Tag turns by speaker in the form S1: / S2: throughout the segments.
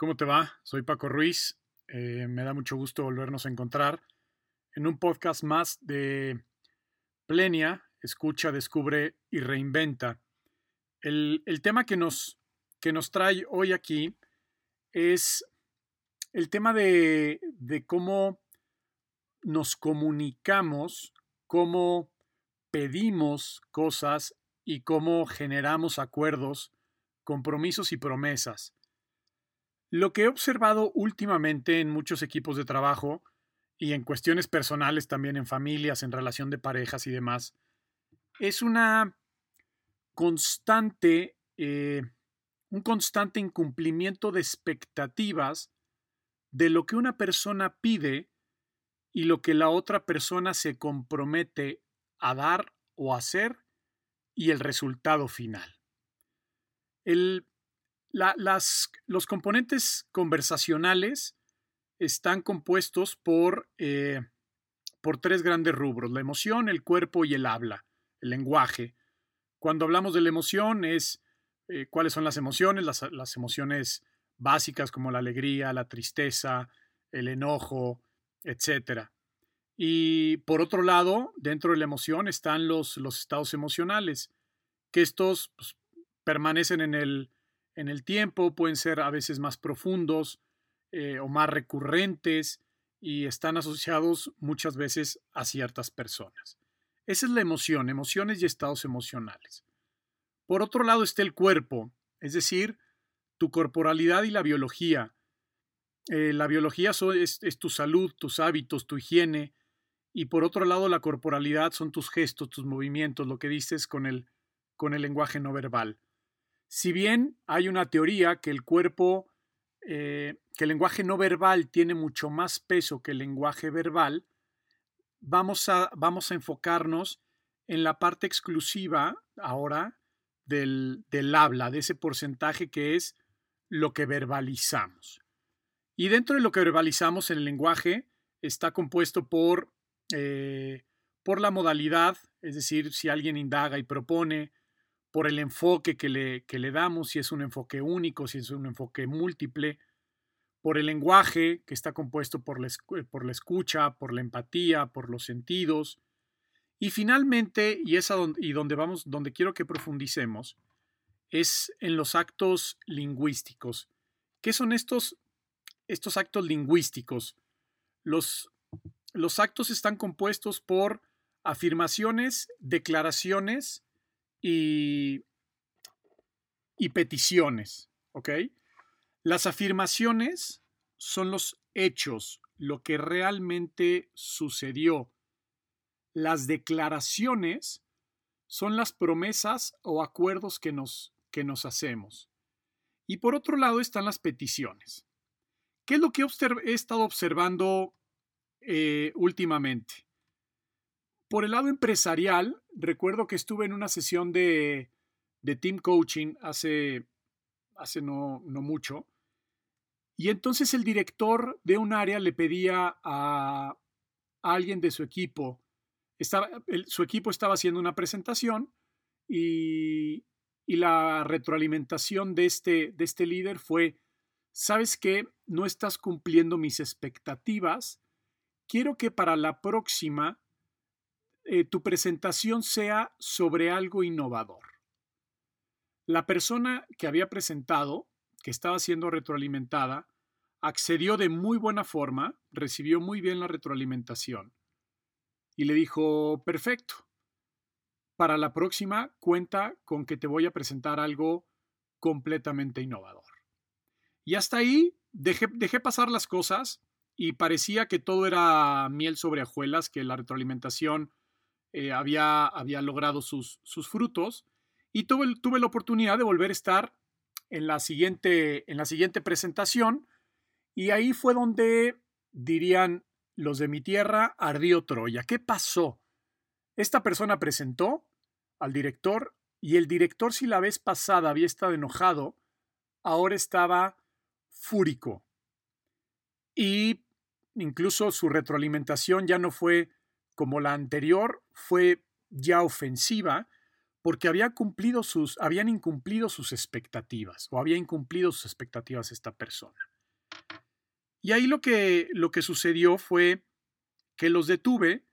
S1: ¿Cómo te va? Soy Paco Ruiz. Eh, me da mucho gusto volvernos a encontrar en un podcast más de Plenia, escucha, descubre y reinventa. El, tema que nos, trae hoy aquí es el tema de cómo nos comunicamos, cómo pedimos cosas y cómo generamos acuerdos, compromisos y promesas. Lo que he observado últimamente en muchos equipos de trabajo y en cuestiones personales también en familias, en relación de parejas y demás, es una constante, eh, un constante incumplimiento de expectativas de lo que una persona pide y lo que la otra persona se compromete a dar o hacer y el resultado final. El, las, los componentes conversacionales están compuestos por, eh, por tres grandes rubros, la emoción, el cuerpo y el habla, el lenguaje. Cuando hablamos de la emoción es eh, cuáles son las emociones, las, las, emociones básicas como la alegría, la tristeza, el enojo, etc. Y por otro lado, dentro de la emoción están los, los estados emocionales, que estos pues, permanecen en el, en el tiempo, pueden ser a veces más profundos eh, o más recurrentes y están asociados muchas veces a ciertas personas. Esa es la emoción, emociones y estados emocionales. Por otro lado está el cuerpo, es decir, tu corporalidad y la biología. Eh, la biología es, es tu salud, tus hábitos, tu higiene, y por otro lado la corporalidad son tus gestos, tus movimientos, lo que dices con el, con el lenguaje no verbal. Si bien hay una teoría que el cuerpo, eh, que el lenguaje no verbal tiene mucho más peso que el lenguaje verbal, vamos a, vamos a enfocarnos en la parte exclusiva ahora del, habla, de ese porcentaje que es lo que verbalizamos. Y dentro de lo que verbalizamos en el lenguaje está compuesto por, eh, por la modalidad, es decir, si alguien indaga y propone, por el enfoque que le, que le damos, si es un enfoque único, si es un enfoque múltiple, por el lenguaje que está compuesto por la, por la escucha, por la empatía, por los sentidos. Y finalmente, y es donde, y vamos, donde quiero que profundicemos, es en los actos lingüísticos. ¿Qué son estos, estos actos lingüísticos? Los, los actos están compuestos por afirmaciones, declaraciones y, peticiones. ¿Ok? Las afirmaciones son los hechos, lo que realmente sucedió. Las declaraciones son las promesas o acuerdos que nos, que nos hacemos. Y por otro lado están las peticiones. ¿Qué es lo que he, estado observando eh, últimamente? Por el lado empresarial, recuerdo que estuve en una sesión de, team coaching hace, hace no, mucho. Y entonces el director de un área le pedía a, alguien de su equipo, estaba, su equipo estaba haciendo una presentación y, y la retroalimentación de este, de este líder fue, ¿sabes qué? No estás cumpliendo mis expectativas. Quiero que para la próxima eh, tu presentación sea sobre algo innovador. La persona que había presentado, que estaba siendo retroalimentada, accedió de muy buena forma, recibió muy bien la retroalimentación y le dijo, perfecto, para la próxima cuenta con que te voy a presentar algo completamente innovador. Y hasta ahí dejé, dejé pasar las cosas y parecía que todo era miel sobre hojuelas, que la retroalimentación eh, había, había logrado sus, sus frutos y tuve, tuve, la oportunidad de volver a estar en la, siguiente, en la siguiente presentación y ahí fue donde dirían los de mi tierra, ardió Troya. ¿Qué pasó? Esta persona presentó al director y el director si la vez pasada había estado enojado, ahora estaba fúrico. Y incluso su retroalimentación ya no fue como la anterior fue ya ofensiva porque había cumplido sus, habían incumplido sus expectativas o había incumplido sus expectativas esta persona. Y ahí lo que, lo que sucedió fue que los detuve,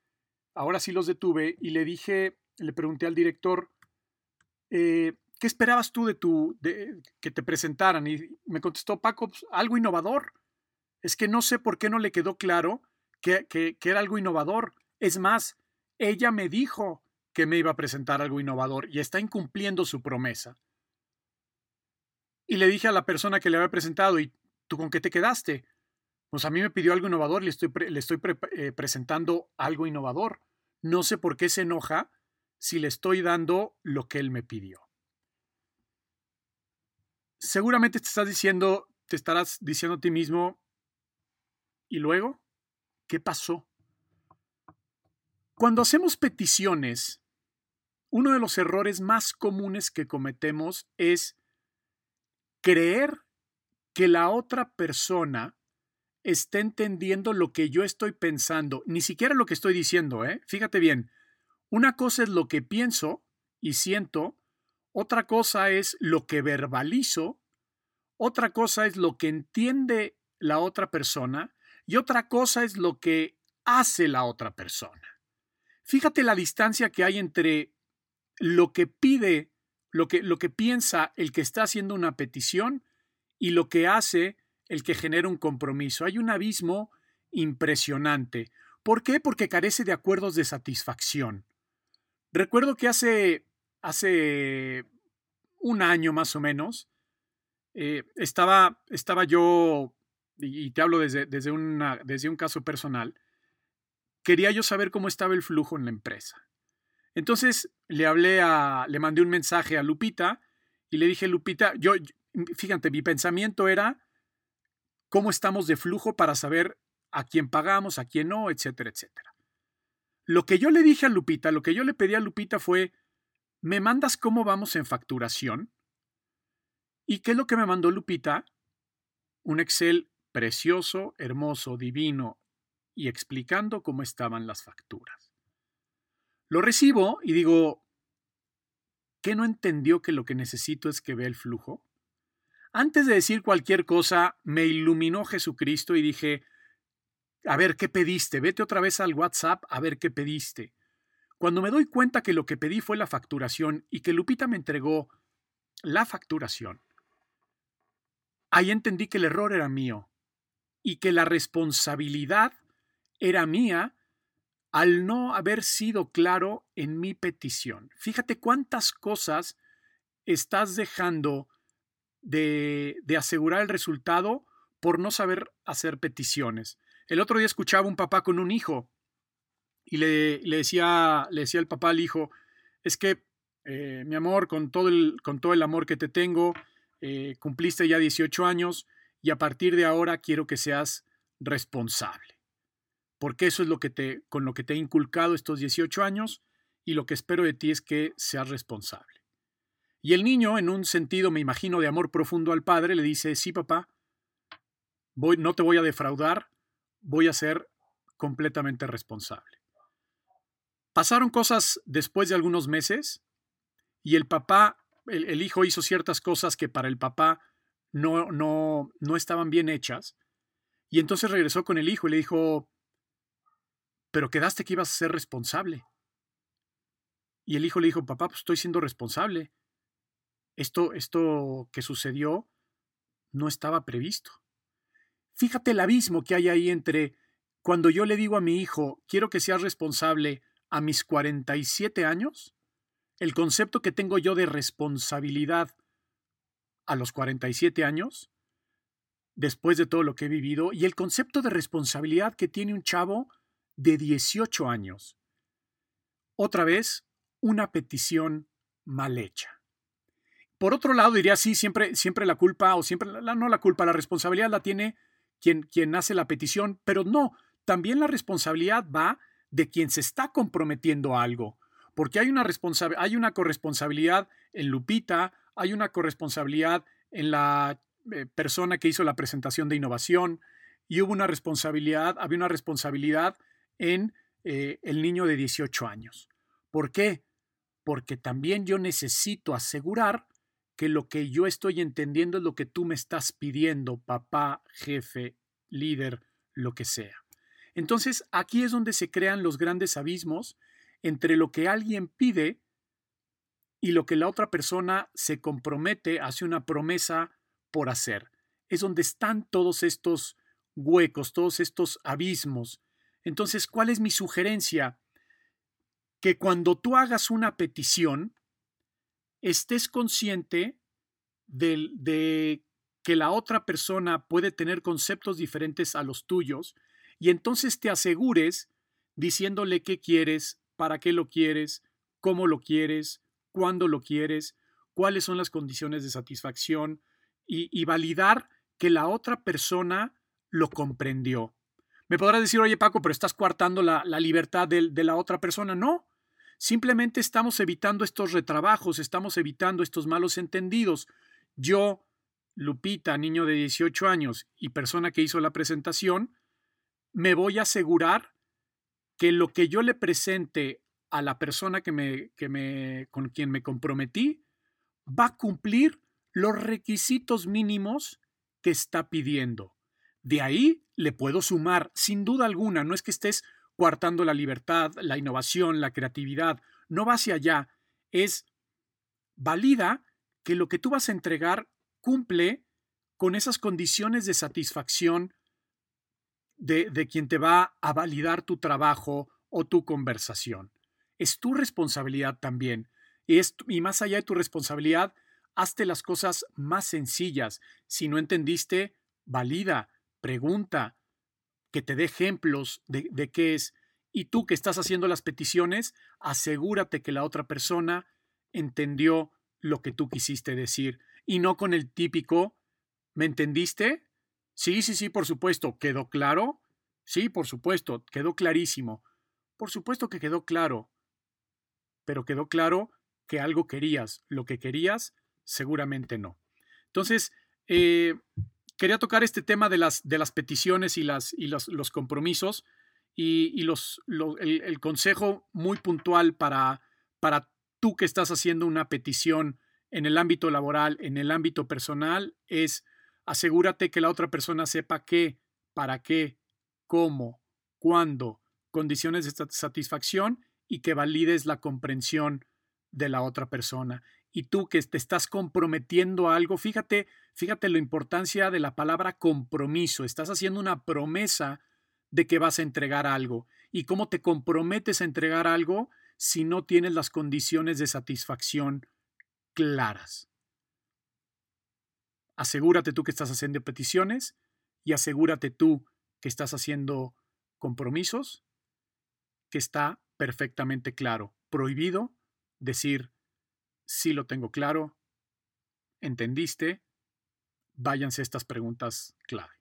S1: ahora sí los detuve, y le dije, le pregunté al director, eh, ¿qué esperabas tú de tu, de, que te presentaran? Y me contestó Paco, pues, algo innovador. Es que no sé por qué no le quedó claro que, que, que era algo innovador. Es más, ella me dijo que me iba a presentar algo innovador y está incumpliendo su promesa. Y le dije a la persona que le había presentado, ¿y tú con qué te quedaste? Pues a mí me pidió algo innovador le estoy, le estoy eh, presentando algo innovador. No sé por qué se enoja si le estoy dando lo que él me pidió. Seguramente te estás diciendo, te estarás diciendo a ti mismo, ¿y luego? ¿Qué pasó? Cuando hacemos peticiones, uno de los errores más comunes que cometemos es creer que la otra persona está entendiendo lo que yo estoy pensando, ni siquiera lo que estoy diciendo, ¿eh? Fíjate bien, una cosa es lo que pienso y siento, otra cosa es lo que verbalizo, otra cosa es lo que entiende la otra persona y otra cosa es lo que hace la otra persona. Fíjate la distancia que hay entre lo que pide, lo que, lo que piensa el que está haciendo una petición y lo que hace el que genera un compromiso. Hay un abismo impresionante. ¿Por qué? Porque carece de acuerdos de satisfacción. Recuerdo que hace, hace un año más o menos, eh, estaba, estaba yo, y te hablo desde, desde, desde un caso personal, quería yo saber cómo estaba el flujo en la empresa. Entonces le hablé a, le mandé un mensaje a Lupita y le dije, Lupita, yo, fíjate, mi pensamiento era cómo estamos de flujo para saber a quién pagamos, a quién no, etcétera, etcétera. Lo que yo le dije a Lupita, lo que yo le pedí a Lupita fue, ¿me mandas cómo vamos en facturación? ¿Y qué es lo que me mandó Lupita? Un Excel precioso, hermoso, divino y explicando cómo estaban las facturas. Lo recibo y digo, ¿qué no entendió que lo que necesito es que vea el flujo? Antes de decir cualquier cosa, me iluminó Jesucristo y dije, a ver, ¿qué pediste? Vete otra vez al WhatsApp a ver qué pediste. Cuando me doy cuenta que lo que pedí fue la facturación y que Lupita me entregó la facturación, ahí entendí que el error era mío y que la responsabilidad era mía al no haber sido claro en mi petición. Fíjate cuántas cosas estás dejando de, asegurar el resultado por no saber hacer peticiones. El otro día escuchaba un papá con un hijo y le, decía, le decía el papá al hijo, es que eh, mi amor, con todo, el, amor que te tengo, eh, cumpliste ya 18 años y a partir de ahora quiero que seas responsable porque eso es lo que te, con lo que te he inculcado estos 18 años y lo que espero de ti es que seas responsable. Y el niño, en un sentido, me imagino, de amor profundo al padre, le dice, sí, papá, voy, no te voy a defraudar, voy a ser completamente responsable. Pasaron cosas después de algunos meses y el papá, el, hijo hizo ciertas cosas que para el papá no, no, no estaban bien hechas. Y entonces regresó con el hijo y le dijo, pero quedaste que ibas a ser responsable. Y el hijo le dijo, papá, pues estoy siendo responsable. Esto, esto que sucedió no estaba previsto. Fíjate el abismo que hay ahí entre cuando yo le digo a mi hijo, quiero que seas responsable a mis 47 años, el concepto que tengo yo de responsabilidad a los 47 años, después de todo lo que he vivido, y el concepto de responsabilidad que tiene un chavo de 18 años. Otra vez, una petición mal hecha. Por otro lado, diría sí, siempre, siempre la culpa, o siempre, no la culpa, la responsabilidad la tiene quien, quien hace la petición, pero no, también la responsabilidad va de quien se está comprometiendo a algo, porque hay una, hay una corresponsabilidad en Lupita, hay una corresponsabilidad en la eh, persona que hizo la presentación de innovación, y hubo una responsabilidad, había una responsabilidad en eh, el niño de 18 años. ¿Por qué? Porque también yo necesito asegurar que lo que yo estoy entendiendo es lo que tú me estás pidiendo, papá, jefe líder, lo que sea. Entonces, aquí es donde se crean los grandes abismos entre lo que alguien pide y lo que la otra persona se compromete, hace una promesa por hacer. Es donde están todos estos huecos, todos estos abismos. Entonces, ¿cuál es mi sugerencia? Que cuando tú hagas una petición, estés consciente de, de que la otra persona puede tener conceptos diferentes a los tuyos y entonces te asegures diciéndole qué quieres, para qué lo quieres, cómo lo quieres, cuándo lo quieres, cuáles son las condiciones de satisfacción y, validar que la otra persona lo comprendió. Me podrás decir, oye Paco, pero estás coartando la, libertad de, de la otra persona. No, simplemente estamos evitando estos retrabajos, estamos evitando estos malos entendidos. Yo, Lupita, niño de 18 años y persona que hizo la presentación, me voy a asegurar que lo que yo le presente a la persona que me, que me, con quien me comprometí va a cumplir los requisitos mínimos que está pidiendo. De ahí le puedo sumar, sin duda alguna, no es que estés coartando la libertad, la innovación, la creatividad, no va hacia allá, es valida que lo que tú vas a entregar cumple con esas condiciones de satisfacción de, de quien te va a validar tu trabajo o tu conversación es tu responsabilidad también. Y, y más allá de tu responsabilidad, hazte las cosas más sencillas. Si no entendiste, valida, pregunta, que te dé ejemplos de, de qué es. Y tú que estás haciendo las peticiones, asegúrate que la otra persona entendió lo que tú quisiste decir y no con el típico, ¿me entendiste? Sí, sí, sí, por supuesto, ¿quedó claro? Sí, por supuesto, quedó clarísimo. Por supuesto que quedó claro pero quedó claro que algo querías. Lo que querías, seguramente no. Entonces, eh, quería tocar este tema de las, de las peticiones y, las, y los, compromisos y, los, el, consejo muy puntual para, para tú que estás haciendo una petición en el ámbito laboral, en el ámbito personal, es asegúrate que la otra persona sepa qué, para qué, cómo, cuándo, condiciones de satisfacción y que valides la comprensión de la otra persona. Y tú que te estás comprometiendo a algo, fíjate, fíjate la importancia de la palabra compromiso. Estás haciendo una promesa de que vas a entregar algo. ¿Y cómo te comprometes a entregar algo si no tienes las condiciones de satisfacción claras? Asegúrate tú que estás haciendo peticiones y asegúrate tú que estás haciendo compromisos, que está perfectamente claro. Prohibido decir, sí lo tengo claro, entendiste, váyanse estas preguntas clave.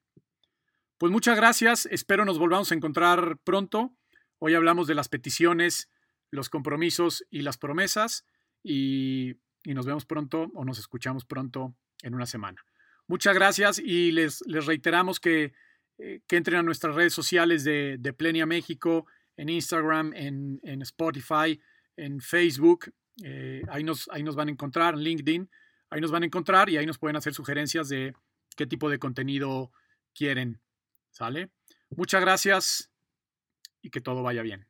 S1: Pues muchas gracias, espero nos volvamos a encontrar pronto. Hoy hablamos de las peticiones, los compromisos y las promesas y, nos vemos pronto o nos escuchamos pronto en una semana. Muchas gracias y les, les reiteramos que, eh, que entren a nuestras redes sociales de, de Plenia México, en Instagram, en, Spotify, en Facebook. Eh, ahí, nos, ahí nos van a encontrar, en LinkedIn. Ahí nos van a encontrar y ahí nos pueden hacer sugerencias de qué tipo de contenido quieren. ¿Sale? Muchas gracias y que todo vaya bien.